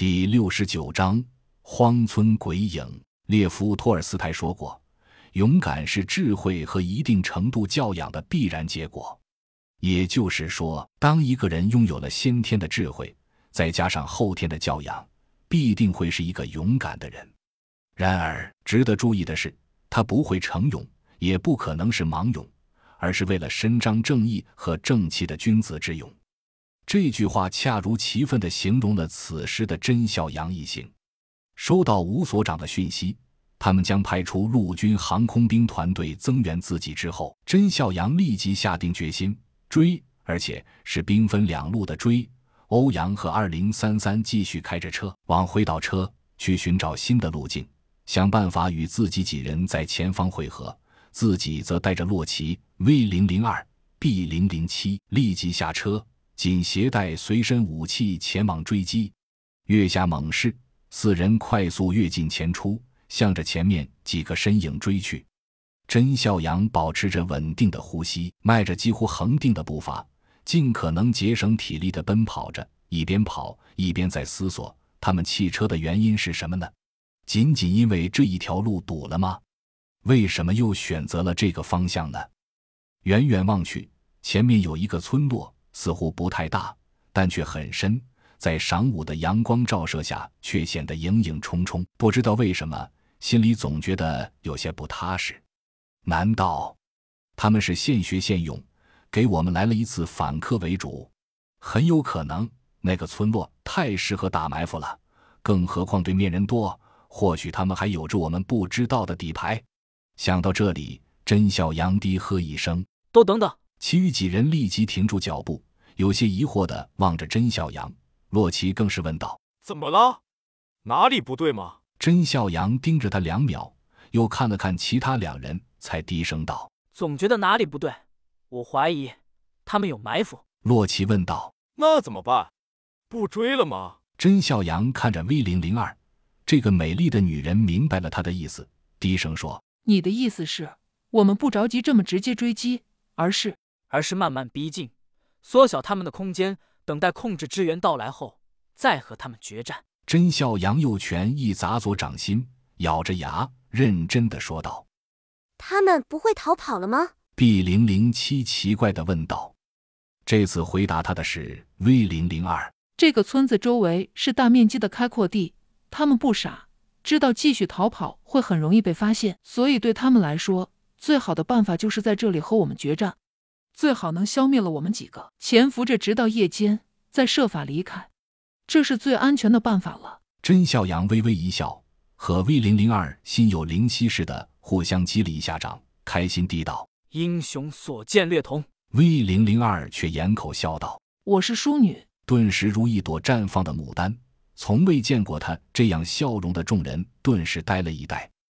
第六十九章荒村鬼影。列夫·托尔斯泰说过：“勇敢是智慧和一定程度教养的必然结果。”也就是说，当一个人拥有了先天的智慧，再加上后天的教养，必定会是一个勇敢的人。然而，值得注意的是，他不会成勇，也不可能是盲勇，而是为了伸张正义和正气的君子之勇。这句话恰如其分地形容了此时的甄孝阳一行。收到吴所长的讯息，他们将派出陆军航空兵团队增援自己之后，甄孝阳立即下定决心追，而且是兵分两路的追。欧阳和二零三三继续开着车往回倒车，去寻找新的路径，想办法与自己几人在前方会合，自己则带着洛奇 V 零零二 B 零零七立即下车。仅携带随身武器前往追击，月下猛士，四人快速跃进前出，向着前面几个身影追去。甄孝阳保持着稳定的呼吸，迈着几乎恒定的步伐，尽可能节省体力的奔跑着，一边跑一边在思索：他们弃车的原因是什么呢？仅仅因为这一条路堵了吗？为什么又选择了这个方向呢？远远望去，前面有一个村落。似乎不太大，但却很深，在晌午的阳光照射下，却显得影影冲冲。不知道为什么，心里总觉得有些不踏实。难道他们是现学现用，给我们来了一次反客为主？很有可能，那个村落太适合打埋伏了，更何况对面人多，或许他们还有着我们不知道的底牌。想到这里，甄笑阳低喝一声：“都等等！”其余几人立即停住脚步，有些疑惑地望着甄笑阳。洛奇更是问道：“怎么了？哪里不对吗？”甄笑阳盯着他两秒，又看了看其他两人，才低声道：“总觉得哪里不对，我怀疑他们有埋伏。”洛奇问道：“那怎么办？不追了吗？”甄笑阳看着 V 零零二，这个美丽的女人明白了他的意思，低声说：“你的意思是，我们不着急这么直接追击，而是……”而是慢慢逼近，缩小他们的空间，等待控制支援到来后，再和他们决战。真笑阳右拳一砸左掌心，咬着牙认真的说道：“他们不会逃跑了吗？”B 零零七奇怪的问道。这次回答他的是 V 零零二。这个村子周围是大面积的开阔地，他们不傻，知道继续逃跑会很容易被发现，所以对他们来说，最好的办法就是在这里和我们决战。最好能消灭了我们几个，潜伏着直到夜间，再设法离开，这是最安全的办法了。甄笑阳微微一笑，和 V 零零二心有灵犀似的互相击了一下掌，开心地道：“英雄所见略同。”V 零零二却掩口笑道：“我是淑女。”顿时如一朵绽放的牡丹，从未见过他这样笑容的众人顿时呆了一呆。